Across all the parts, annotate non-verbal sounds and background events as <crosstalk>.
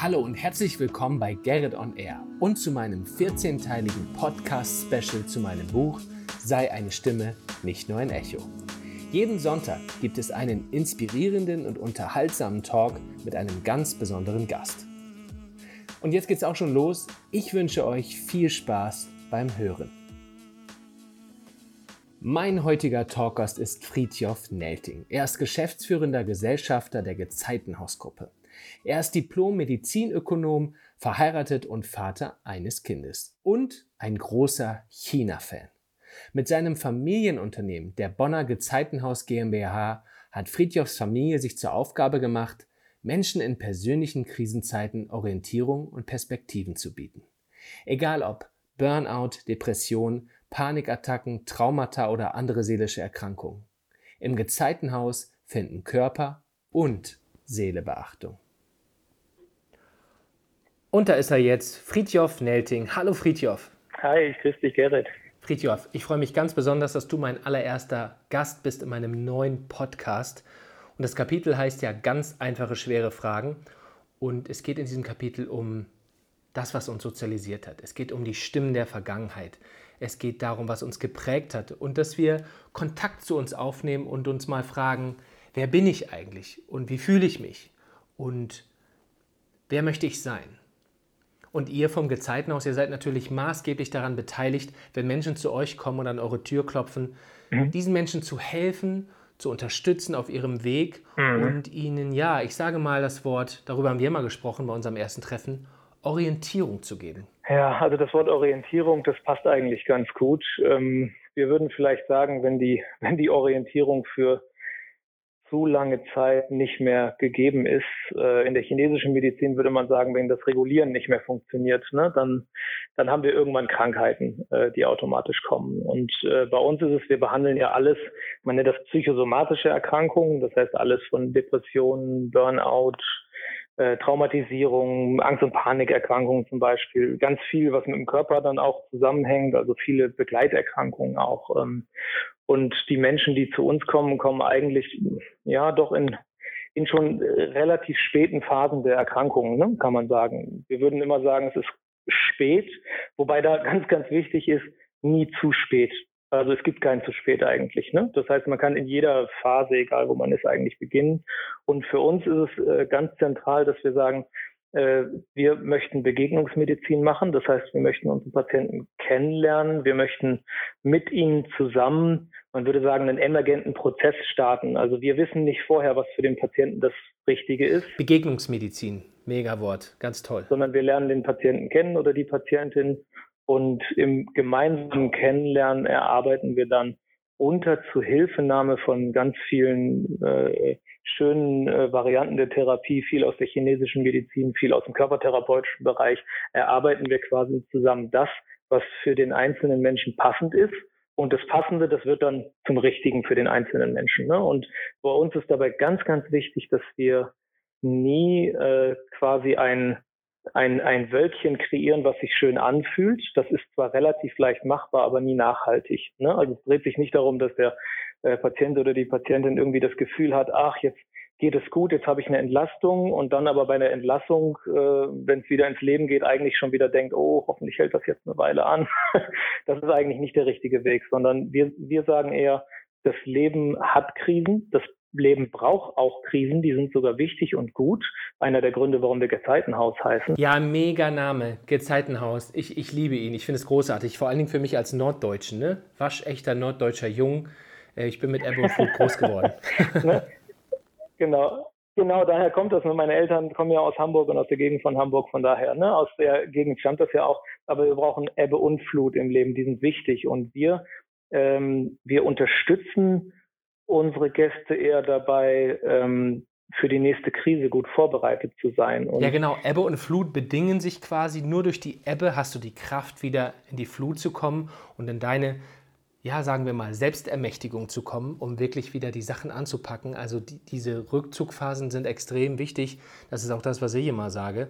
Hallo und herzlich willkommen bei Gerrit on Air und zu meinem 14-teiligen Podcast-Special zu meinem Buch Sei eine Stimme, nicht nur ein Echo. Jeden Sonntag gibt es einen inspirierenden und unterhaltsamen Talk mit einem ganz besonderen Gast. Und jetzt geht's auch schon los. Ich wünsche euch viel Spaß beim Hören. Mein heutiger Talkgast ist Fritjof Nelting. Er ist geschäftsführender Gesellschafter der Gezeitenhausgruppe. Er ist Diplom-Medizinökonom, verheiratet und Vater eines Kindes und ein großer China-Fan. Mit seinem Familienunternehmen, der Bonner Gezeitenhaus GmbH, hat Friedjofs Familie sich zur Aufgabe gemacht, Menschen in persönlichen Krisenzeiten Orientierung und Perspektiven zu bieten. Egal ob Burnout, Depression, Panikattacken, Traumata oder andere seelische Erkrankungen. Im Gezeitenhaus finden Körper und Seele Beachtung. Und da ist er jetzt, Fritjof Nelting. Hallo Fritjof. Hi, ich grüße dich, Gerrit. Fritjof, ich freue mich ganz besonders, dass du mein allererster Gast bist in meinem neuen Podcast. Und das Kapitel heißt ja ganz einfache, schwere Fragen. Und es geht in diesem Kapitel um das, was uns sozialisiert hat. Es geht um die Stimmen der Vergangenheit. Es geht darum, was uns geprägt hat und dass wir Kontakt zu uns aufnehmen und uns mal fragen, wer bin ich eigentlich und wie fühle ich mich und wer möchte ich sein? Und ihr vom Gezeitenhaus, ihr seid natürlich maßgeblich daran beteiligt, wenn Menschen zu euch kommen und an eure Tür klopfen, mhm. diesen Menschen zu helfen, zu unterstützen auf ihrem Weg mhm. und ihnen, ja, ich sage mal das Wort, darüber haben wir mal gesprochen bei unserem ersten Treffen, Orientierung zu geben. Ja, also das Wort Orientierung, das passt eigentlich ganz gut. Ähm, wir würden vielleicht sagen, wenn die, <laughs> wenn die Orientierung für zu lange Zeit nicht mehr gegeben ist. Äh, in der chinesischen Medizin würde man sagen, wenn das Regulieren nicht mehr funktioniert, ne, dann, dann haben wir irgendwann Krankheiten, äh, die automatisch kommen. Und äh, bei uns ist es, wir behandeln ja alles, man nennt das psychosomatische Erkrankungen, das heißt alles von Depressionen, Burnout, Traumatisierung, Angst- und Panikerkrankungen zum Beispiel, ganz viel, was mit dem Körper dann auch zusammenhängt, also viele Begleiterkrankungen auch. Ähm, und die Menschen, die zu uns kommen, kommen eigentlich ja doch in, in schon äh, relativ späten Phasen der Erkrankungen, ne, kann man sagen. Wir würden immer sagen, es ist spät, wobei da <laughs> ganz, ganz wichtig ist, nie zu spät. Also es gibt kein zu spät eigentlich. Ne? Das heißt, man kann in jeder Phase, egal wo man ist, eigentlich beginnen. Und für uns ist es äh, ganz zentral, dass wir sagen, äh, wir möchten Begegnungsmedizin machen. Das heißt, wir möchten unsere Patienten kennenlernen. Wir möchten mit ihnen zusammen, man würde sagen, einen emergenten Prozess starten. Also wir wissen nicht vorher, was für den Patienten das Richtige ist. Begegnungsmedizin, mega Wort, ganz toll. Sondern wir lernen den Patienten kennen oder die Patientin und im gemeinsamen Kennenlernen erarbeiten wir dann unter Zuhilfenahme von ganz vielen äh, schönen äh, Varianten der Therapie, viel aus der chinesischen Medizin, viel aus dem körpertherapeutischen Bereich, erarbeiten wir quasi zusammen das, was für den einzelnen Menschen passend ist. Und das Passende, das wird dann zum Richtigen für den einzelnen Menschen. Ne? Und bei uns ist dabei ganz, ganz wichtig, dass wir nie äh, quasi ein, ein, ein Wölkchen kreieren, was sich schön anfühlt. Das ist zwar relativ leicht machbar, aber nie nachhaltig. Ne? Also es dreht sich nicht darum, dass der äh, Patient oder die Patientin irgendwie das Gefühl hat, ach, jetzt geht es gut, jetzt habe ich eine Entlastung und dann aber bei einer Entlassung, äh, wenn es wieder ins Leben geht, eigentlich schon wieder denkt, oh, hoffentlich hält das jetzt eine Weile an. <laughs> das ist eigentlich nicht der richtige Weg, sondern wir, wir sagen eher, das Leben hat Krisen, das Leben braucht auch Krisen, die sind sogar wichtig und gut. Einer der Gründe, warum wir Gezeitenhaus heißen. Ja, mega Name, Gezeitenhaus. Ich, ich liebe ihn, ich finde es großartig, vor allen Dingen für mich als Norddeutschen, ne? waschechter norddeutscher Jung äh, ich bin mit Ebbe und Flut groß geworden. <laughs> ne? Genau. Genau, daher kommt das. Meine Eltern kommen ja aus Hamburg und aus der Gegend von Hamburg, von daher. Ne? Aus der Gegend stammt das ja auch. Aber wir brauchen Ebbe und Flut im Leben, die sind wichtig. Und wir, ähm, wir unterstützen unsere Gäste eher dabei, ähm, für die nächste Krise gut vorbereitet zu sein. Und ja, genau. Ebbe und Flut bedingen sich quasi. Nur durch die Ebbe hast du die Kraft, wieder in die Flut zu kommen und in deine ja, sagen wir mal, Selbstermächtigung zu kommen, um wirklich wieder die Sachen anzupacken. Also die, diese Rückzugphasen sind extrem wichtig. Das ist auch das, was ich immer sage.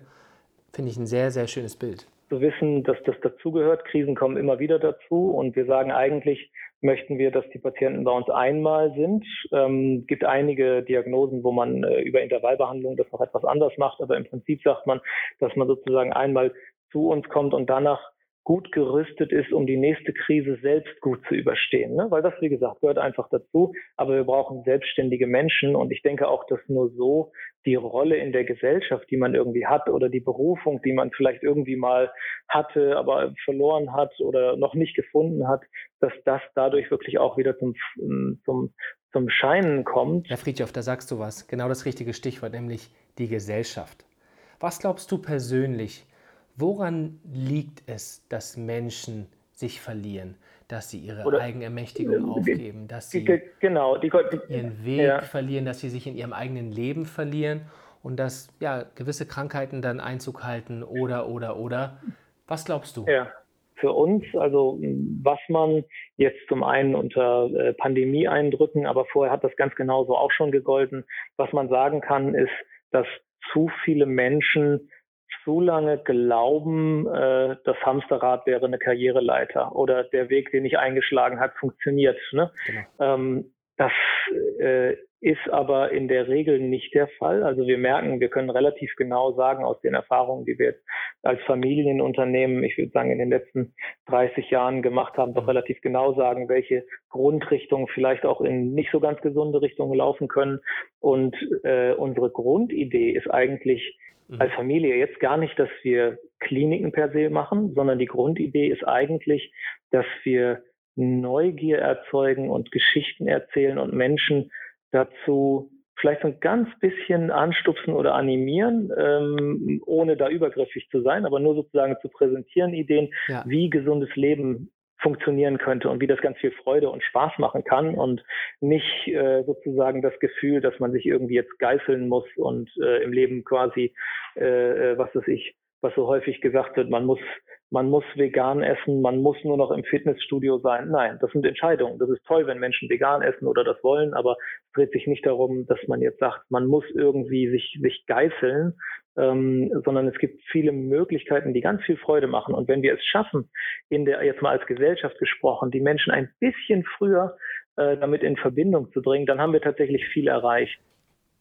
Finde ich ein sehr, sehr schönes Bild. Zu wissen, dass das dazugehört. Krisen kommen immer wieder dazu. Und wir sagen eigentlich, möchten wir, dass die Patienten bei uns einmal sind. Ähm, gibt einige Diagnosen, wo man äh, über Intervallbehandlung das noch etwas anders macht, aber im Prinzip sagt man, dass man sozusagen einmal zu uns kommt und danach gut gerüstet ist, um die nächste Krise selbst gut zu überstehen. Ne? Weil das, wie gesagt, gehört einfach dazu. Aber wir brauchen selbstständige Menschen. Und ich denke auch, dass nur so die Rolle in der Gesellschaft, die man irgendwie hat oder die Berufung, die man vielleicht irgendwie mal hatte, aber verloren hat oder noch nicht gefunden hat, dass das dadurch wirklich auch wieder zum, zum, zum Scheinen kommt. Herr Friedhoff, da sagst du was. Genau das richtige Stichwort, nämlich die Gesellschaft. Was glaubst du persönlich, Woran liegt es, dass Menschen sich verlieren, dass sie ihre Oder, Eigenermächtigung aufgeben, dass sie die, genau, die, ihren Weg ja. verlieren, dass sie sich in ihrem eigenen Leben verlieren und dass ja, gewisse Krankheiten dann Einzug halten oder, oder, oder. Was glaubst du? Ja, für uns, also was man jetzt zum einen unter äh, Pandemie-Eindrücken, aber vorher hat das ganz genauso auch schon gegolten, was man sagen kann, ist, dass zu viele Menschen zu lange glauben, äh, das Hamsterrad wäre eine Karriereleiter oder der Weg, den ich eingeschlagen hat, funktioniert. Ne? Genau. Ähm, das äh, ist aber in der Regel nicht der Fall. Also wir merken, wir können relativ genau sagen aus den Erfahrungen, die wir jetzt als Familienunternehmen, ich würde sagen, in den letzten 30 Jahren gemacht haben, doch mhm. relativ genau sagen, welche Grundrichtungen vielleicht auch in nicht so ganz gesunde Richtungen laufen können. Und äh, unsere Grundidee ist eigentlich, Mhm. als Familie jetzt gar nicht, dass wir Kliniken per se machen, sondern die Grundidee ist eigentlich, dass wir Neugier erzeugen und Geschichten erzählen und Menschen dazu vielleicht so ein ganz bisschen anstupsen oder animieren, ähm, ohne da übergriffig zu sein, aber nur sozusagen zu präsentieren Ideen, ja. wie gesundes Leben funktionieren könnte und wie das ganz viel Freude und Spaß machen kann und nicht äh, sozusagen das Gefühl, dass man sich irgendwie jetzt geißeln muss und äh, im Leben quasi, äh, äh was weiß ich, was so häufig gesagt wird, man muss, man muss vegan essen, man muss nur noch im Fitnessstudio sein. Nein, das sind Entscheidungen. Das ist toll, wenn Menschen vegan essen oder das wollen, aber es dreht sich nicht darum, dass man jetzt sagt, man muss irgendwie sich, sich geißeln, ähm, sondern es gibt viele Möglichkeiten, die ganz viel Freude machen. Und wenn wir es schaffen, in der, jetzt mal als Gesellschaft gesprochen, die Menschen ein bisschen früher äh, damit in Verbindung zu bringen, dann haben wir tatsächlich viel erreicht.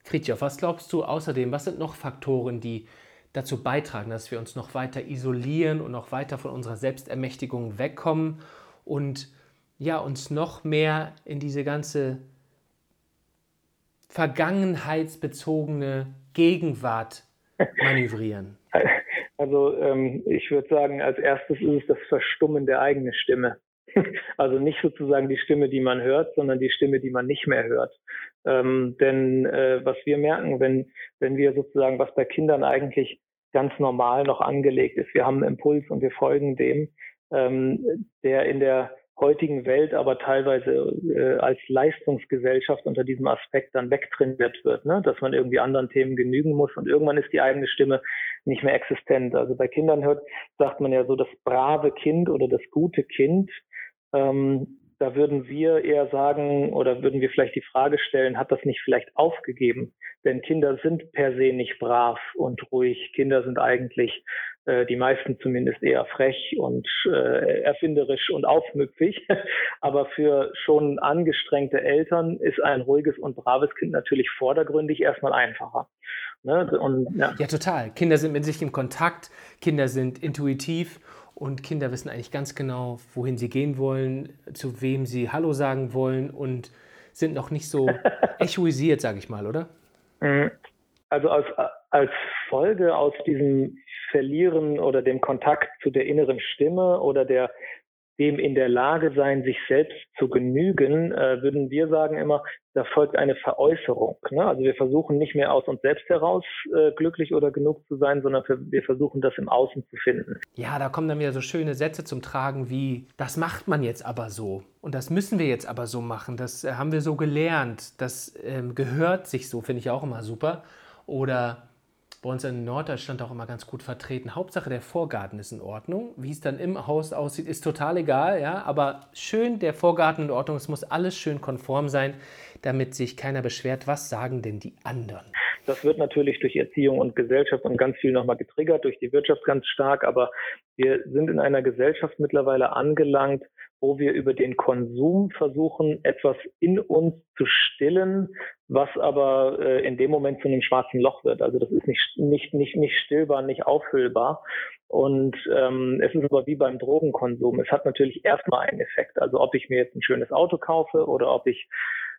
Fritjof, was glaubst du außerdem, was sind noch Faktoren, die dazu beitragen, dass wir uns noch weiter isolieren und noch weiter von unserer Selbstermächtigung wegkommen und ja, uns noch mehr in diese ganze vergangenheitsbezogene Gegenwart <laughs> manövrieren? Also ähm, ich würde sagen, als erstes ist es das Verstummen der eigenen Stimme. <laughs> Also nicht sozusagen die Stimme, die man hört, sondern die Stimme, die man nicht mehr hört. Ähm, denn äh, was wir merken, wenn, wenn wir sozusagen, was bei Kindern eigentlich ganz normal noch angelegt ist, wir haben einen Impuls und wir folgen dem, ähm, der in der heutigen Welt aber teilweise äh, als Leistungsgesellschaft unter diesem Aspekt dann wegtrainiert wird, ne? dass man irgendwie anderen Themen genügen muss und irgendwann ist die eigene Stimme nicht mehr existent. Also bei Kindern hört, sagt man ja so das brave Kind oder das gute Kind. Ähm, da würden wir eher sagen oder würden wir vielleicht die Frage stellen, hat das nicht vielleicht aufgegeben? Denn Kinder sind per se nicht brav und ruhig. Kinder sind eigentlich äh, die meisten zumindest eher frech und äh, erfinderisch und aufmüpfig. <laughs> Aber für schon angestrengte Eltern ist ein ruhiges und braves Kind natürlich vordergründig erstmal einfacher. Ne? Und, ja. ja, total. Kinder sind mit sich im Kontakt, Kinder sind intuitiv und Kinder wissen eigentlich ganz genau, wohin sie gehen wollen, zu wem sie Hallo sagen wollen und sind noch nicht so <laughs> echoisiert, sage ich mal, oder? Mhm. Also als, als Folge aus diesem Verlieren oder dem Kontakt zu der inneren Stimme oder der dem in der Lage sein, sich selbst zu genügen, äh, würden wir sagen immer, da folgt eine Veräußerung. Ne? Also wir versuchen nicht mehr aus uns selbst heraus äh, glücklich oder genug zu sein, sondern wir versuchen das im Außen zu finden. Ja, da kommen dann wieder so schöne Sätze zum Tragen wie, das macht man jetzt aber so und das müssen wir jetzt aber so machen, das äh, haben wir so gelernt, das ähm, gehört sich so, finde ich auch immer super. Oder bei uns in Norddeutschland auch immer ganz gut vertreten. Hauptsache der Vorgarten ist in Ordnung. Wie es dann im Haus aussieht, ist total egal, ja. Aber schön der Vorgarten in Ordnung. Es muss alles schön konform sein, damit sich keiner beschwert. Was sagen denn die anderen? Das wird natürlich durch Erziehung und Gesellschaft und ganz viel nochmal getriggert, durch die Wirtschaft ganz stark. Aber wir sind in einer Gesellschaft mittlerweile angelangt, wo wir über den Konsum versuchen, etwas in uns zu stillen, was aber äh, in dem Moment zu einem schwarzen Loch wird. Also das ist nicht, nicht, nicht, nicht stillbar, nicht auffüllbar. Und ähm, es ist aber wie beim Drogenkonsum. Es hat natürlich erstmal einen Effekt. Also ob ich mir jetzt ein schönes Auto kaufe oder ob ich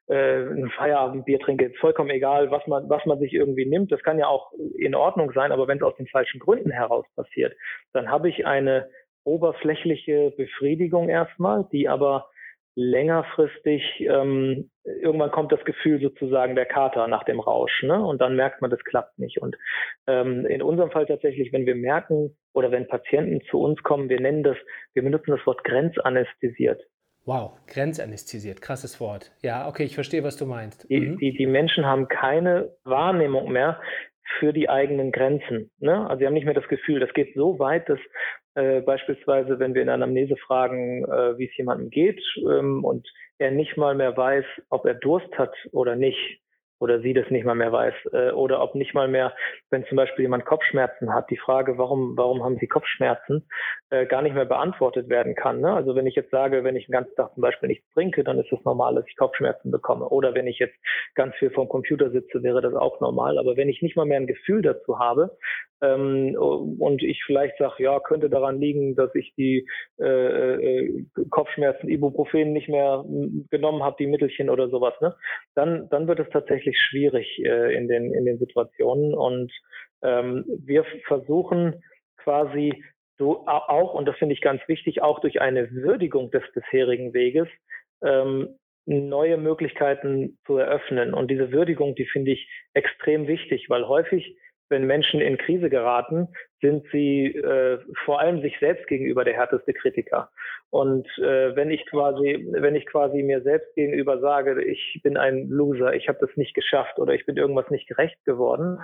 äh, ein Feierabendbier trinke, ist vollkommen egal, was man, was man sich irgendwie nimmt. Das kann ja auch in Ordnung sein, aber wenn es aus den falschen Gründen heraus passiert, dann habe ich eine oberflächliche Befriedigung erstmal, die aber längerfristig, ähm, irgendwann kommt das Gefühl sozusagen der Kater nach dem Rausch, ne? Und dann merkt man, das klappt nicht. Und ähm, in unserem Fall tatsächlich, wenn wir merken oder wenn Patienten zu uns kommen, wir nennen das, wir benutzen das Wort grenzanästhesiert. Wow, grenzanästhesiert, krasses Wort. Ja, okay, ich verstehe, was du meinst. Die, mhm. die, die Menschen haben keine Wahrnehmung mehr für die eigenen Grenzen. Ne? Also sie haben nicht mehr das Gefühl, das geht so weit, dass äh, beispielsweise, wenn wir in einer Anamnese fragen, äh, wie es jemandem geht ähm, und er nicht mal mehr weiß, ob er Durst hat oder nicht, oder sie das nicht mal mehr weiß äh, oder ob nicht mal mehr, wenn zum Beispiel jemand Kopfschmerzen hat, die Frage, warum warum haben sie Kopfschmerzen, äh, gar nicht mehr beantwortet werden kann. Ne? Also wenn ich jetzt sage, wenn ich den ganzen Tag zum Beispiel nichts trinke, dann ist es normal, dass ich Kopfschmerzen bekomme. Oder wenn ich jetzt ganz viel vom Computer sitze, wäre das auch normal. Aber wenn ich nicht mal mehr ein Gefühl dazu habe ähm, und ich vielleicht sage, ja, könnte daran liegen, dass ich die äh, äh, Kopfschmerzen, Ibuprofen nicht mehr genommen habe, die Mittelchen oder sowas, ne? dann dann wird es tatsächlich schwierig äh, in den in den Situationen und ähm, wir versuchen quasi so auch, und das finde ich ganz wichtig, auch durch eine Würdigung des bisherigen Weges ähm, neue Möglichkeiten zu eröffnen. Und diese Würdigung, die finde ich extrem wichtig, weil häufig wenn Menschen in Krise geraten, sind sie äh, vor allem sich selbst gegenüber der härteste Kritiker. Und äh, wenn ich quasi, wenn ich quasi mir selbst gegenüber sage, ich bin ein Loser, ich habe das nicht geschafft oder ich bin irgendwas nicht gerecht geworden,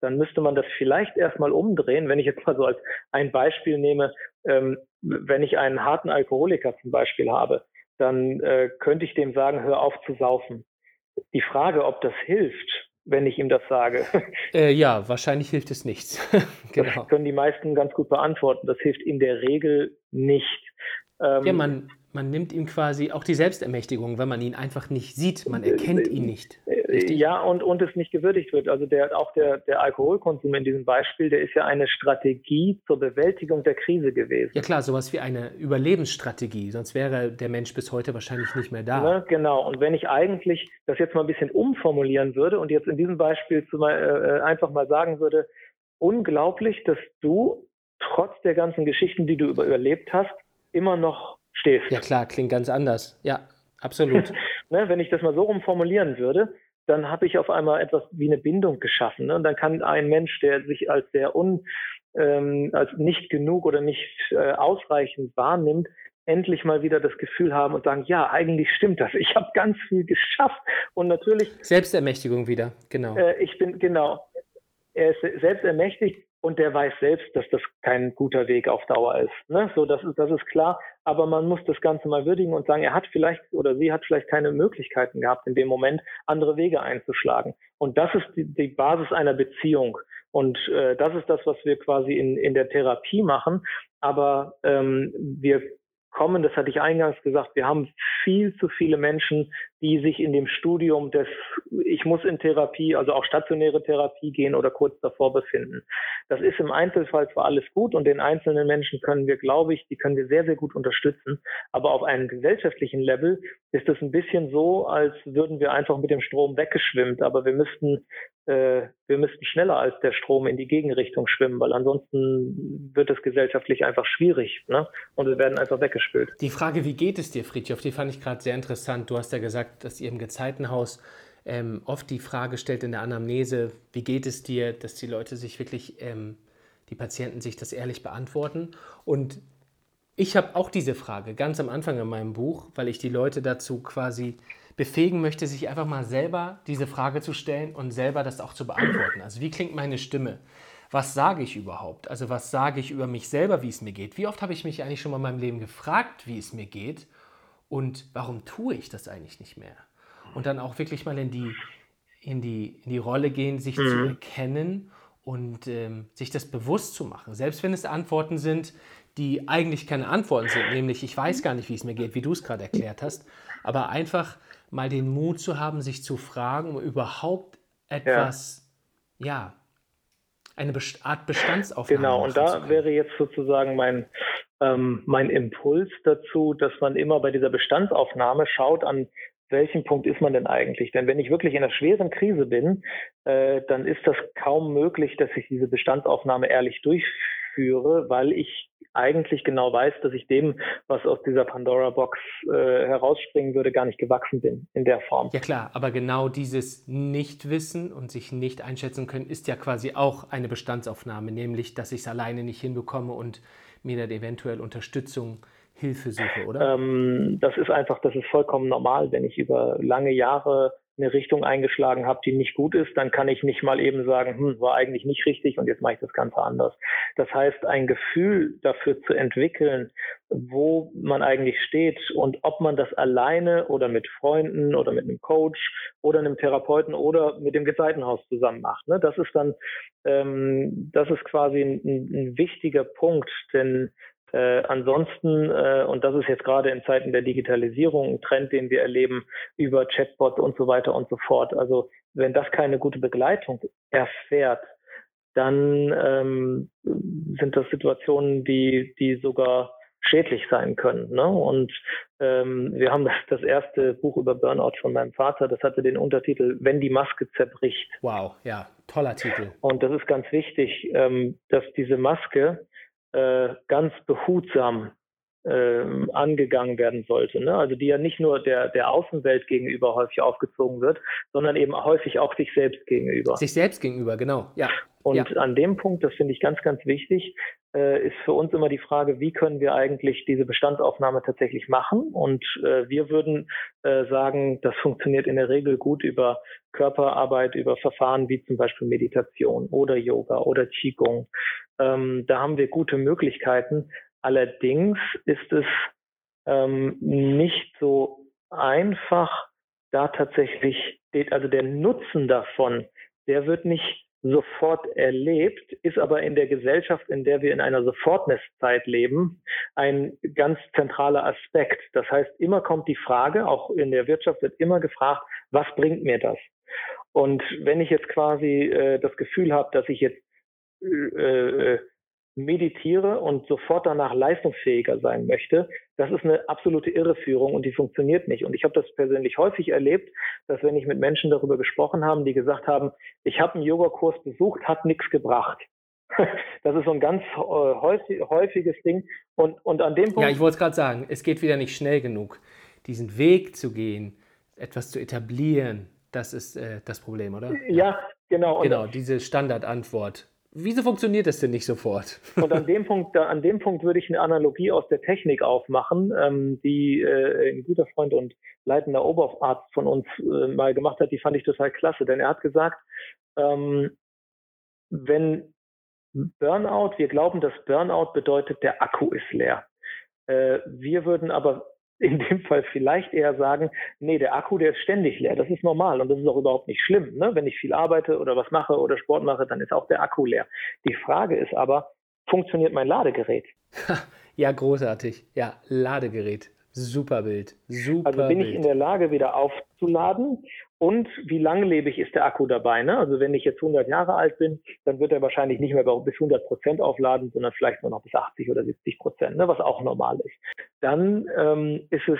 dann müsste man das vielleicht erstmal umdrehen. Wenn ich jetzt mal so als ein Beispiel nehme, ähm, wenn ich einen harten Alkoholiker zum Beispiel habe, dann äh, könnte ich dem sagen, hör auf zu saufen. Die Frage, ob das hilft, wenn ich ihm das sage. <laughs> Äh, ja, wahrscheinlich hilft es nichts. <laughs> genau. Das können die meisten ganz gut beantworten. Das hilft in der Regel nicht. Ähm, ja, man, man nimmt ihm quasi auch die Selbstermächtigung, wenn man ihn einfach nicht sieht. Man erkennt ihn nicht. Richtig? Ja, und, und es nicht gewürdigt wird. Also der, auch der, der Alkoholkonsum in diesem Beispiel, der ist ja eine Strategie zur Bewältigung der Krise gewesen. Ja klar, sowas wie eine Überlebensstrategie. Sonst wäre der Mensch bis heute wahrscheinlich nicht mehr da. Ne, genau. Und wenn ich eigentlich das jetzt mal ein bisschen umformulieren würde und jetzt in diesem Beispiel zu äh, einfach mal sagen würde, unglaublich, dass du trotz der ganzen Geschichten, die du überlebt hast, immer noch stehst. Ja klar, klingt ganz anders. Ja, absolut. <laughs> ne, wenn ich das mal so rumformulieren würde, dann habe ich auf einmal etwas wie eine Bindung geschaffen. Ne? Und dann kann ein Mensch, der sich als sehr un, ähm, als nicht genug oder nicht äh, ausreichend wahrnimmt, endlich mal wieder das Gefühl haben und sagen, ja, eigentlich stimmt das. Ich habe ganz viel geschafft und natürlich Selbstermächtigung wieder, genau. Äh, ich bin genau. Er ist selbstermächtigt und der weiß selbst, dass das kein guter Weg auf Dauer ist. Ne? So, das ist, das ist klar. Aber man muss das Ganze mal würdigen und sagen, er hat vielleicht oder sie hat vielleicht keine Möglichkeiten gehabt, in dem Moment andere Wege einzuschlagen. Und das ist die, die Basis einer Beziehung. Und äh, das ist das, was wir quasi in, in der Therapie machen. Aber ähm, wir kommen, das hatte ich eingangs gesagt, wir haben viel zu viele Menschen, die sich in dem Studium des Ich muss in Therapie, also auch stationäre Therapie gehen oder kurz davor befinden. Das ist im Einzelfall zwar alles gut und den einzelnen Menschen können wir, glaube ich, die können wir sehr, sehr gut unterstützen, aber auf einem gesellschaftlichen Level ist es ein bisschen so, als würden wir einfach mit dem Strom weggeschwimmt, aber wir müssten äh, wir müssten schneller als der Strom in die Gegenrichtung schwimmen, weil ansonsten wird es gesellschaftlich einfach schwierig ne? und wir werden einfach weggespült. Die Frage, wie geht es dir, Friedhof, die fand ich gerade sehr interessant. Du hast ja gesagt, dass ihr im Gezeitenhaus ähm, oft die Frage stellt in der Anamnese, wie geht es dir, dass die Leute sich wirklich, ähm, die Patienten sich das ehrlich beantworten. Und ich habe auch diese Frage ganz am Anfang in meinem Buch, weil ich die Leute dazu quasi befähigen möchte, sich einfach mal selber diese Frage zu stellen und selber das auch zu beantworten. Also wie klingt meine Stimme? Was sage ich überhaupt? Also was sage ich über mich selber, wie es mir geht? Wie oft habe ich mich eigentlich schon mal in meinem Leben gefragt, wie es mir geht? Und warum tue ich das eigentlich nicht mehr? Und dann auch wirklich mal in die, in die, in die Rolle gehen, sich mhm. zu erkennen und ähm, sich das bewusst zu machen. Selbst wenn es Antworten sind, die eigentlich keine Antworten sind, nämlich ich weiß gar nicht, wie es mir geht, wie du es gerade erklärt hast, aber einfach mal den Mut zu haben, sich zu fragen, um überhaupt etwas, ja, ja eine Art Bestandsaufnahme. Genau, und da wäre jetzt sozusagen mein, ähm, mein Impuls dazu, dass man immer bei dieser Bestandsaufnahme schaut, an welchem Punkt ist man denn eigentlich? Denn wenn ich wirklich in einer schweren Krise bin, äh, dann ist das kaum möglich, dass ich diese Bestandsaufnahme ehrlich durchführe, weil ich eigentlich genau weiß, dass ich dem, was aus dieser Pandora-Box äh, herausspringen würde, gar nicht gewachsen bin in der Form. Ja klar, aber genau dieses Nichtwissen und sich nicht einschätzen können, ist ja quasi auch eine Bestandsaufnahme, nämlich, dass ich es alleine nicht hinbekomme und mir dann eventuell Unterstützung Hilfe suche, oder? Ähm, das ist einfach, das ist vollkommen normal, wenn ich über lange Jahre eine Richtung eingeschlagen habe, die nicht gut ist, dann kann ich nicht mal eben sagen, hm, war eigentlich nicht richtig und jetzt mache ich das Ganze anders. Das heißt, ein Gefühl dafür zu entwickeln, wo man eigentlich steht und ob man das alleine oder mit Freunden oder mit einem Coach oder einem Therapeuten oder mit dem Gezeitenhaus zusammen macht. Ne? Das ist dann, ähm, das ist quasi ein, ein wichtiger Punkt, denn äh, ansonsten, äh, und das ist jetzt gerade in Zeiten der Digitalisierung ein Trend, den wir erleben über Chatbots und so weiter und so fort. Also wenn das keine gute Begleitung erfährt, dann ähm, sind das Situationen, die, die sogar schädlich sein können. Ne? Und ähm, wir haben das, das erste Buch über Burnout von meinem Vater, das hatte den Untertitel Wenn die Maske zerbricht. Wow, ja, toller Titel. Und das ist ganz wichtig, ähm, dass diese Maske äh, ganz behutsam ähm, angegangen werden sollte. Ne? Also die ja nicht nur der, der Außenwelt gegenüber häufig aufgezogen wird, sondern eben häufig auch sich selbst gegenüber. Sich selbst gegenüber, genau, ja. Und ja. an dem Punkt, das finde ich ganz, ganz wichtig, äh, ist für uns immer die Frage, wie können wir eigentlich diese Bestandsaufnahme tatsächlich machen? Und äh, wir würden äh, sagen, das funktioniert in der Regel gut über Körperarbeit, über Verfahren wie zum Beispiel Meditation oder Yoga oder Qigong. Ähm, da haben wir gute Möglichkeiten. Allerdings ist es ähm, nicht so einfach, da tatsächlich, also der Nutzen davon, der wird nicht sofort erlebt, ist aber in der Gesellschaft, in der wir in einer Sofortnesszeit leben, ein ganz zentraler Aspekt. Das heißt, immer kommt die Frage, auch in der Wirtschaft wird immer gefragt, was bringt mir das? Und wenn ich jetzt quasi äh, das Gefühl habe, dass ich jetzt äh, meditiere und sofort danach leistungsfähiger sein möchte, das ist eine absolute Irreführung und die funktioniert nicht. Und ich habe das persönlich häufig erlebt, dass wenn ich mit Menschen darüber gesprochen habe, die gesagt haben, ich habe einen Yogakurs besucht, hat nichts gebracht. <laughs> Das ist so ein ganz äh, häufig, häufiges Ding. Und, und an dem Punkt. Ja, ich wollte es gerade sagen, es geht wieder nicht schnell genug. Diesen Weg zu gehen, etwas zu etablieren, das ist äh, das Problem, oder? Ja, genau. Genau, diese Standardantwort. Wieso funktioniert das denn nicht sofort? <laughs> Und an dem Punkt, an dem Punkt würde ich eine Analogie aus der Technik aufmachen, ähm, die äh, ein guter Freund und leitender Oberarzt von uns äh, mal gemacht hat. Die fand ich total klasse, denn er hat gesagt, ähm, wenn Burnout, wir glauben, dass Burnout bedeutet, der Akku ist leer. Äh, wir würden aber in dem Fall vielleicht eher sagen, nee, der Akku, der ist ständig leer. Das ist normal und das ist auch überhaupt nicht schlimm. Ne? Wenn ich viel arbeite oder was mache oder Sport mache, dann ist auch der Akku leer. Die Frage ist aber, funktioniert mein Ladegerät? Ja, großartig. Ja, Ladegerät. Super Bild. Super also bin ich in der Lage, wieder aufzuladen und wie langlebig ist der Akku dabei? Ne? Also wenn ich jetzt 100 Jahre alt bin, dann wird er wahrscheinlich nicht mehr bis 100 Prozent aufladen, sondern vielleicht nur noch bis 80 oder 70 Prozent, ne? was auch normal ist. Dann ähm, ist es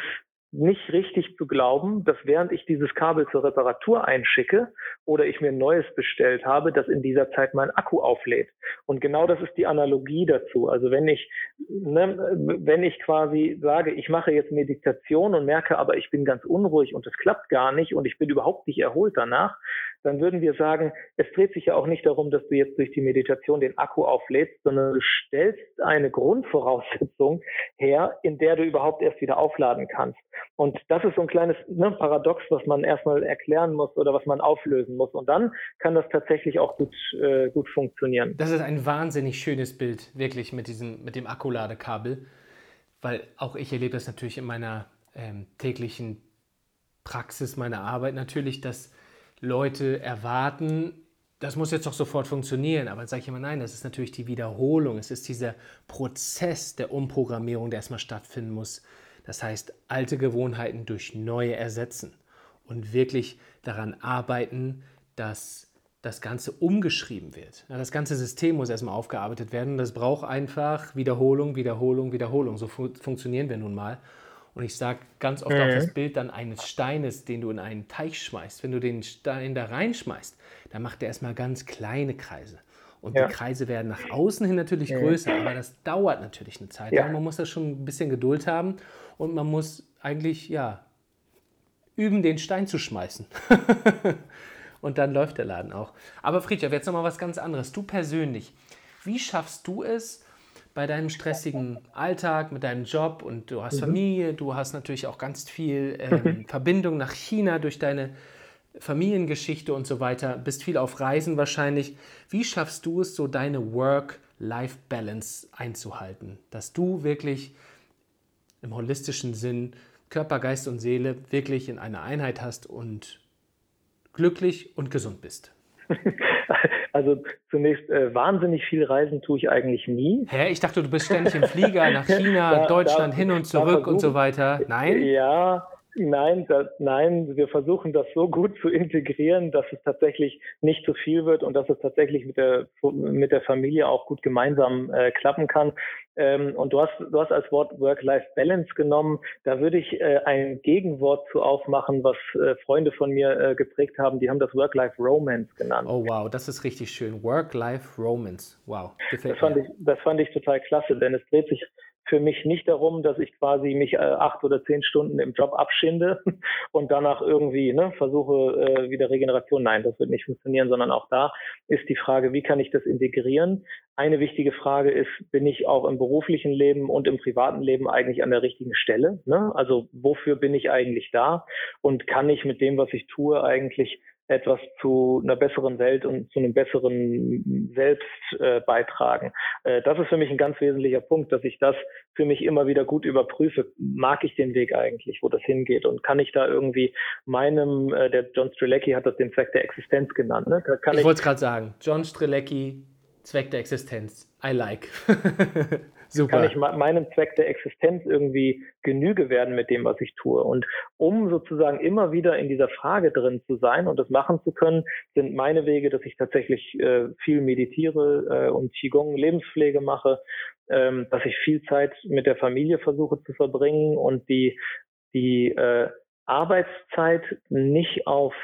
nicht richtig zu glauben, dass während ich dieses Kabel zur Reparatur einschicke oder ich mir ein neues bestellt habe, dass in dieser Zeit mein Akku auflädt. Und genau das ist die Analogie dazu. Also wenn ich, ne, wenn ich quasi sage, ich mache jetzt Meditation und merke aber, ich bin ganz unruhig und es klappt gar nicht und ich bin überhaupt nicht erholt danach, dann würden wir sagen, es dreht sich ja auch nicht darum, dass du jetzt durch die Meditation den Akku auflädst, sondern du stellst eine Grundvoraussetzung her, in der du überhaupt erst wieder aufladen kannst. Und das ist so ein kleines ne, Paradox, was man erstmal erklären muss oder was man auflösen muss. Und dann kann das tatsächlich auch gut, äh, gut funktionieren. Das ist ein wahnsinnig schönes Bild, wirklich mit, diesem, mit dem Akkuladekabel. Weil auch ich erlebe das natürlich in meiner ähm, täglichen Praxis, meiner Arbeit natürlich, dass Leute erwarten, das muss jetzt doch sofort funktionieren. Aber dann sage ich immer, nein, das ist natürlich die Wiederholung. Es ist dieser Prozess der Umprogrammierung, der erstmal stattfinden muss. Das heißt, alte Gewohnheiten durch neue ersetzen und wirklich daran arbeiten, dass das Ganze umgeschrieben wird. Das ganze System muss erstmal aufgearbeitet werden. Das braucht einfach Wiederholung, Wiederholung, Wiederholung. So fu funktionieren wir nun mal. Und ich sage ganz oft mhm. auch das Bild dann eines Steines, den du in einen Teich schmeißt. Wenn du den Stein da reinschmeißt, dann macht er erstmal ganz kleine Kreise. Und ja. die Kreise werden nach außen hin natürlich mhm. größer, aber das dauert natürlich eine Zeit. Ja. Man muss da schon ein bisschen Geduld haben und man muss eigentlich, ja, üben, den Stein zu schmeißen. <laughs> und dann läuft der Laden auch. Aber Friedhof, jetzt nochmal was ganz anderes. Du persönlich, wie schaffst du es, bei deinem stressigen Alltag, mit deinem Job und du hast mhm. Familie, du hast natürlich auch ganz viel ähm, <laughs> Verbindung nach China durch deine Familiengeschichte und so weiter, bist viel auf Reisen wahrscheinlich. Wie schaffst du es, so deine Work-Life-Balance einzuhalten, dass du wirklich im holistischen Sinn Körper, Geist und Seele wirklich in einer Einheit hast und glücklich und gesund bist? <laughs> Also zunächst äh, wahnsinnig viel Reisen tue ich eigentlich nie. Hä? Ich dachte, du bist ständig im Flieger nach <laughs> China, da, Deutschland da, hin und zurück und so weiter. Nein? Ja, Nein, das, nein, wir versuchen das so gut zu integrieren, dass es tatsächlich nicht zu viel wird und dass es tatsächlich mit der mit der Familie auch gut gemeinsam äh, klappen kann. Ähm, und du hast du hast als Wort Work-Life-Balance genommen. Da würde ich äh, ein Gegenwort zu aufmachen, was äh, Freunde von mir äh, geprägt haben. Die haben das Work-Life-Romance genannt. Oh wow, das ist richtig schön. Work-Life-Romance. Wow, gefällt das fand mir. Ich, das fand ich total klasse, denn es dreht sich für mich nicht darum, dass ich quasi mich äh, acht oder zehn Stunden im Job abschinde <laughs> und danach irgendwie ne, versuche äh, wieder Regeneration. Nein, das wird nicht funktionieren, sondern auch da ist die Frage, wie kann ich das integrieren? Eine wichtige Frage ist, bin ich auch im beruflichen Leben und im privaten Leben eigentlich an der richtigen Stelle? Ne? Also wofür bin ich eigentlich da? Und kann ich mit dem, was ich tue, eigentlich etwas zu einer besseren Welt und zu einem besseren Selbst äh, beitragen. Äh, das ist für mich ein ganz wesentlicher Punkt, dass ich das für mich immer wieder gut überprüfe. Mag ich den Weg eigentlich, wo das hingeht? Und kann ich da irgendwie meinem, äh, der John Strelecki hat das den Zweck der Existenz genannt. Ne? ich, wollte es gerade sagen, John Strelecki, Zweck der Existenz. I like. <laughs> Super. kann ich meinem Zweck der Existenz irgendwie Genüge werden mit dem, was ich tue. Und um sozusagen immer wieder in dieser Frage drin zu sein und das machen zu können, sind meine Wege, dass ich tatsächlich äh, viel meditiere äh, und Qigong Lebenspflege mache, ähm, dass ich viel Zeit mit der Familie versuche zu verbringen und die, die äh, Arbeitszeit nicht auf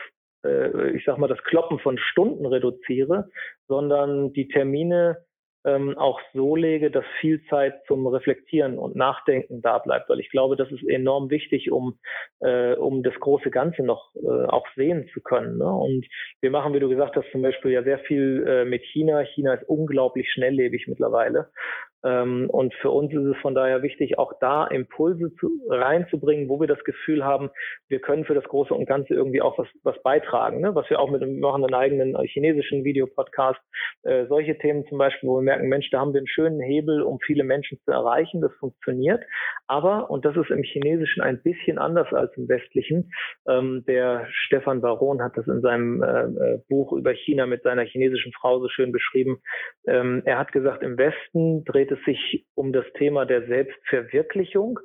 äh, ich sag mal, das Kloppen von Stunden reduziere, sondern die Termine ähm, auch so lege, dass viel Zeit zum Reflektieren und Nachdenken da bleibt, weil ich glaube, das ist enorm wichtig, um, äh, um das große Ganze noch äh, auch sehen zu können. Ne? Und wir machen, wie du gesagt hast, zum Beispiel ja sehr viel äh, mit China. China ist unglaublich schnelllebig mittlerweile. Ähm, und für uns ist es von daher wichtig, auch da Impulse zu, reinzubringen, wo wir das Gefühl haben, wir können für das Große und Ganze irgendwie auch was, was beitragen. Ne? Was wir auch mit wir machen einen eigenen äh, chinesischen Videopodcast. Äh, solche Themen zum Beispiel, wo wir merken, Mensch, da haben wir einen schönen Hebel, um viele Menschen zu erreichen. Das funktioniert. Aber, und das ist im Chinesischen ein bisschen anders als im Westlichen, ähm, der Stefan Baron hat das in seinem äh, äh, Buch über China mit seiner chinesischen Frau so schön beschrieben. Ähm, er hat gesagt, im Westen dreht es sich um das Thema der Selbstverwirklichung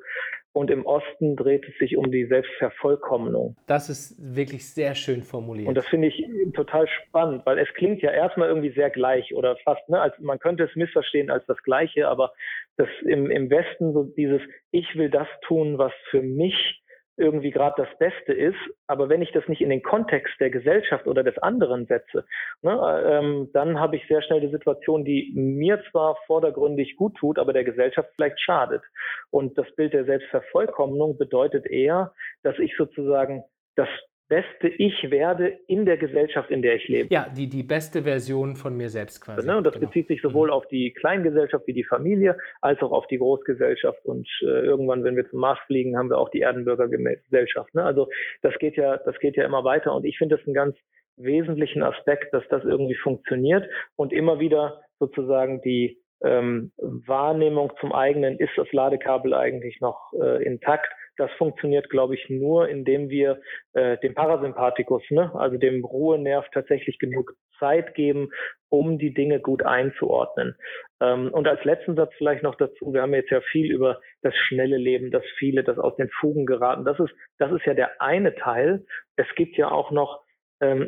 und im Osten dreht es sich um die Selbstvervollkommnung. Das ist wirklich sehr schön formuliert. Und das finde ich total spannend, weil es klingt ja erstmal irgendwie sehr gleich oder fast, ne, als man könnte es missverstehen als das Gleiche, aber das im, im Westen so dieses, ich will das tun, was für mich irgendwie gerade das Beste ist, aber wenn ich das nicht in den Kontext der Gesellschaft oder des anderen setze, ne, ähm, dann habe ich sehr schnell die Situation, die mir zwar vordergründig gut tut, aber der Gesellschaft vielleicht schadet. Und das Bild der Selbstvervollkommnung bedeutet eher, dass ich sozusagen das beste Ich werde in der Gesellschaft, in der ich lebe. Ja, die, die beste Version von mir selbst quasi. Ne? Und das genau. bezieht sich sowohl mhm. auf die Kleingesellschaft wie die Familie, als auch auf die Großgesellschaft. Und äh, irgendwann, wenn wir zum Mars fliegen, haben wir auch die Erdenbürger Gesellschaft. Ne? Also das geht ja, das geht ja immer weiter. Und ich finde das einen ganz wesentlichen Aspekt, dass das irgendwie funktioniert und immer wieder sozusagen die ähm, Wahrnehmung zum eigenen, ist das Ladekabel eigentlich noch äh, intakt, das funktioniert, glaube ich, nur, indem wir äh, dem Parasympathikus, ne, also dem Ruhenerv tatsächlich genug Zeit geben, um die Dinge gut einzuordnen. Ähm, und als letzten Satz vielleicht noch dazu, wir haben jetzt ja viel über das schnelle Leben, das viele, das aus den Fugen geraten. Das ist, das ist ja der eine Teil. Es gibt ja auch noch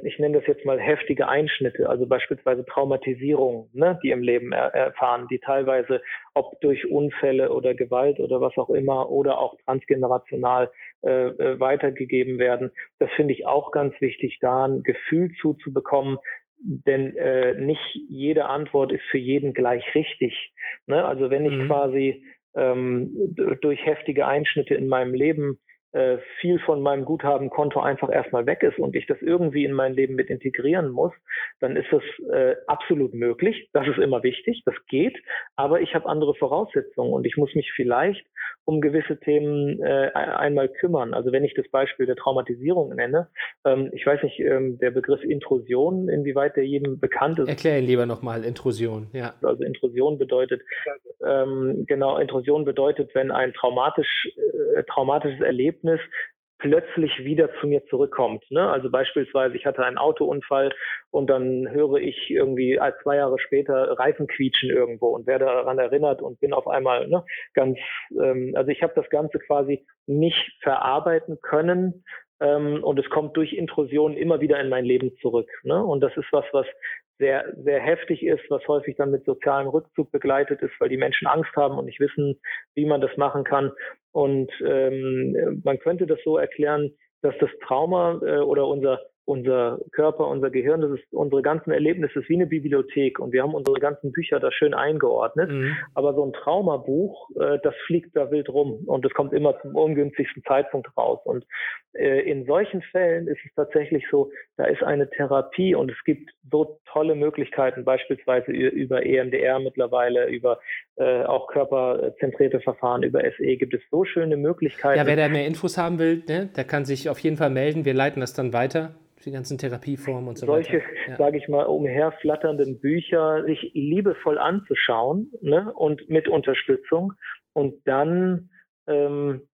ich nenne das jetzt mal heftige Einschnitte, also beispielsweise Traumatisierungen, ne, die im Leben er erfahren, die teilweise, ob durch Unfälle oder Gewalt oder was auch immer oder auch transgenerational äh, äh, weitergegeben werden. Das finde ich auch ganz wichtig, da ein Gefühl zuzubekommen, denn äh, nicht jede Antwort ist für jeden gleich richtig. Ne? Also wenn ich mhm. quasi ähm, durch heftige Einschnitte in meinem Leben äh, viel von meinem Guthabenkonto einfach erstmal weg ist und ich das irgendwie in mein Leben mit integrieren muss, dann ist das äh, absolut möglich. Das ist immer wichtig, das geht, aber ich habe andere Voraussetzungen und ich muss mich vielleicht um gewisse Themen äh, einmal kümmern. Also wenn ich das Beispiel der Traumatisierung nenne, ähm, ich weiß nicht, ähm, der Begriff Intrusion, inwieweit der jedem bekannt ist. Erklär ihn lieber nochmal, Intrusion, ja. Also Intrusion bedeutet, ähm, genau, Intrusion bedeutet, wenn ein traumatisch, äh, traumatisches Erlebnis plötzlich wieder zu mir zurückkommt. Ne? Also beispielsweise, ich hatte einen Autounfall und dann höre ich irgendwie als zwei Jahre später Reifen quietschen irgendwo und werde daran erinnert und bin auf einmal ne, ganz, ähm, also ich habe das Ganze quasi nicht verarbeiten können ähm, und es kommt durch Intrusion immer wieder in mein Leben zurück. Ne? Und das ist was, was sehr, sehr heftig ist, was häufig dann mit sozialem Rückzug begleitet ist, weil die Menschen Angst haben und nicht wissen, wie man das machen kann. Und ähm, man könnte das so erklären, dass das Trauma äh, oder unser unser Körper, unser Gehirn, das ist unsere ganzen Erlebnisse, ist wie eine Bibliothek und wir haben unsere ganzen Bücher da schön eingeordnet. Mhm. Aber so ein Traumabuch, äh, das fliegt da wild rum und das kommt immer zum ungünstigsten Zeitpunkt raus. Und äh, in solchen Fällen ist es tatsächlich so, da ist eine Therapie und es gibt so tolle Möglichkeiten, beispielsweise über EMDR mittlerweile, über äh, auch körperzentrierte Verfahren, über SE gibt es so schöne Möglichkeiten. Ja, wer da mehr Infos haben will, ne, der kann sich auf jeden Fall melden. Wir leiten das dann weiter die ganzen Therapieformen und so Solche, weiter. Solche, ja. sage ich mal, umherflatternden Bücher sich liebevoll anzuschauen ne, und mit Unterstützung und dann ähm,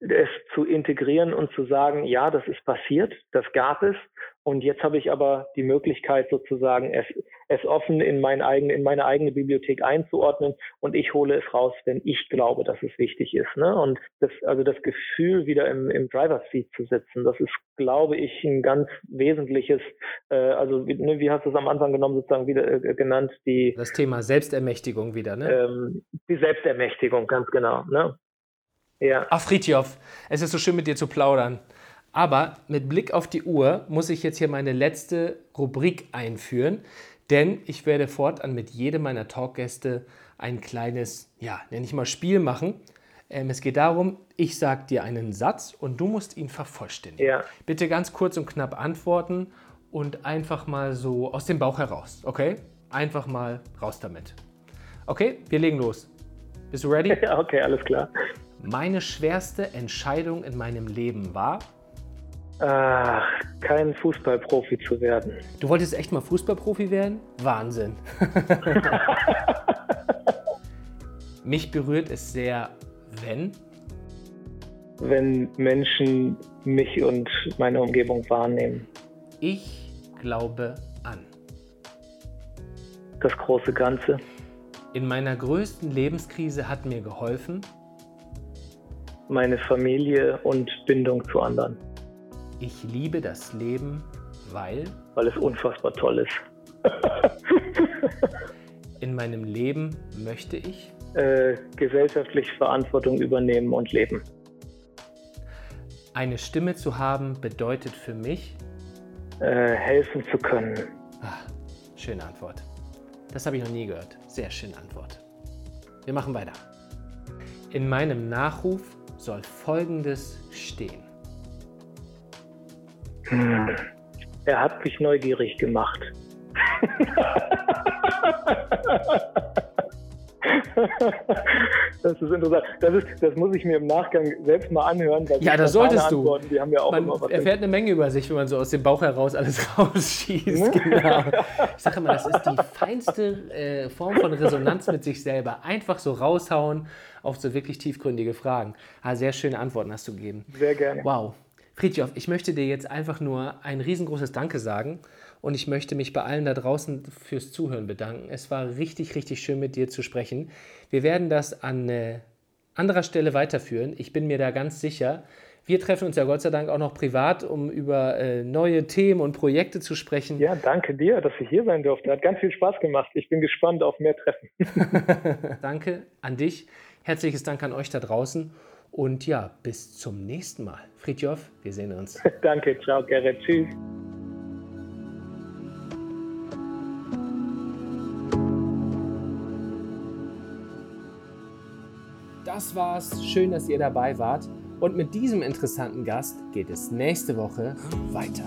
es zu integrieren und zu sagen, ja, das ist passiert, das gab es und jetzt habe ich aber die Möglichkeit sozusagen, es, es offen in, mein eigen, in meine eigene Bibliothek einzuordnen und ich hole es raus, wenn ich glaube, dass es wichtig ist. Ne? Und das, also das Gefühl, wieder im, im Driver's Seat zu sitzen, das ist, glaube ich, ein ganz wesentliches, äh, also wie, ne, wie hast du es am Anfang genommen, sozusagen wieder äh, genannt, die Das Thema Selbstermächtigung wieder, ne? Ähm, die Selbstermächtigung, ganz genau. Ne? Ja. Ach, Fritjof, es ist so schön mit dir zu plaudern. Aber mit Blick auf die Uhr muss ich jetzt hier meine letzte Rubrik einführen, denn ich werde fortan mit jedem meiner Talkgäste ein kleines, ja, nenne ich mal Spiel machen. Ähm, es geht darum, ich sage dir einen Satz und du musst ihn vervollständigen. Ja. Bitte ganz kurz und knapp antworten und einfach mal so aus dem Bauch heraus, okay? Einfach mal raus damit. Okay, wir legen los. Bist du ready? Ja, <laughs> okay, alles klar. Meine schwerste Entscheidung in meinem Leben war? Ach, kein Fußballprofi zu werden. Du wolltest echt mal Fußballprofi werden? Wahnsinn. <laughs> Mich berührt es sehr, wenn? Wenn Menschen mich und meine Umgebung wahrnehmen. Ich glaube an. Das große Ganze. In meiner größten Lebenskrise hat mir geholfen, meine Familie und Bindung zu anderen. Ich liebe das Leben, weil? Weil es unfassbar toll ist. In meinem Leben möchte ich? Äh, gesellschaftlich Verantwortung übernehmen und leben. Eine Stimme zu haben bedeutet für mich? Äh, helfen zu können. Ach, schöne Antwort. Das habe ich noch nie gehört. Sehr schöne Antwort. Wir machen weiter. In meinem Nachruf soll Folgendes stehen. Hm. Er hat mich neugierig gemacht. das ist interessant. Das, ist, das muss ich mir im Nachgang selbst mal anhören. ja, das solltest du. Antworten, die haben ja auch man immer was erfährt eine Menge über sich, wenn man so aus dem Bauch heraus alles <laughs> rausschießt. Ne? genau. Ich sage immer, das ist die feinste äh, Form von Resonanz mit sich selber. Einfach so raushauen auf so wirklich tiefgründige Fragen. Ah, sehr schöne Antworten hast du gegeben. Sehr gerne. Wow. Friedjof, ich möchte dir jetzt einfach nur ein riesengroßes Danke sagen und ich möchte mich bei allen da draußen fürs Zuhören bedanken. Es war richtig, richtig schön mit dir zu sprechen. Wir werden das an äh, anderer Stelle weiterführen. Ich bin mir da ganz sicher. Wir treffen uns ja Gott sei Dank auch noch privat, um über äh, neue Themen und Projekte zu sprechen. Ja, danke dir, dass ich hier sein durfte. Hat ganz viel Spaß gemacht. Ich bin gespannt auf mehr Treffen. <laughs> <laughs> danke an dich. Herzliches Dank an euch da draußen. Und ja, bis zum nächsten Mal. Friedjof, wir sehen uns. <laughs> danke, ciao, Gerrit. Tschüss. das war's. Schön, dass ihr dabei wart. Und mit diesem interessanten Gast geht es nächste Woche weiter.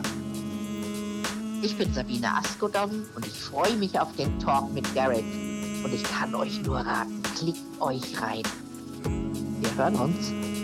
Ich bin Sabine Askodom und ich freue mich auf den Talk mit Garrett. Und ich kann euch nur raten, klickt euch rein. Hören.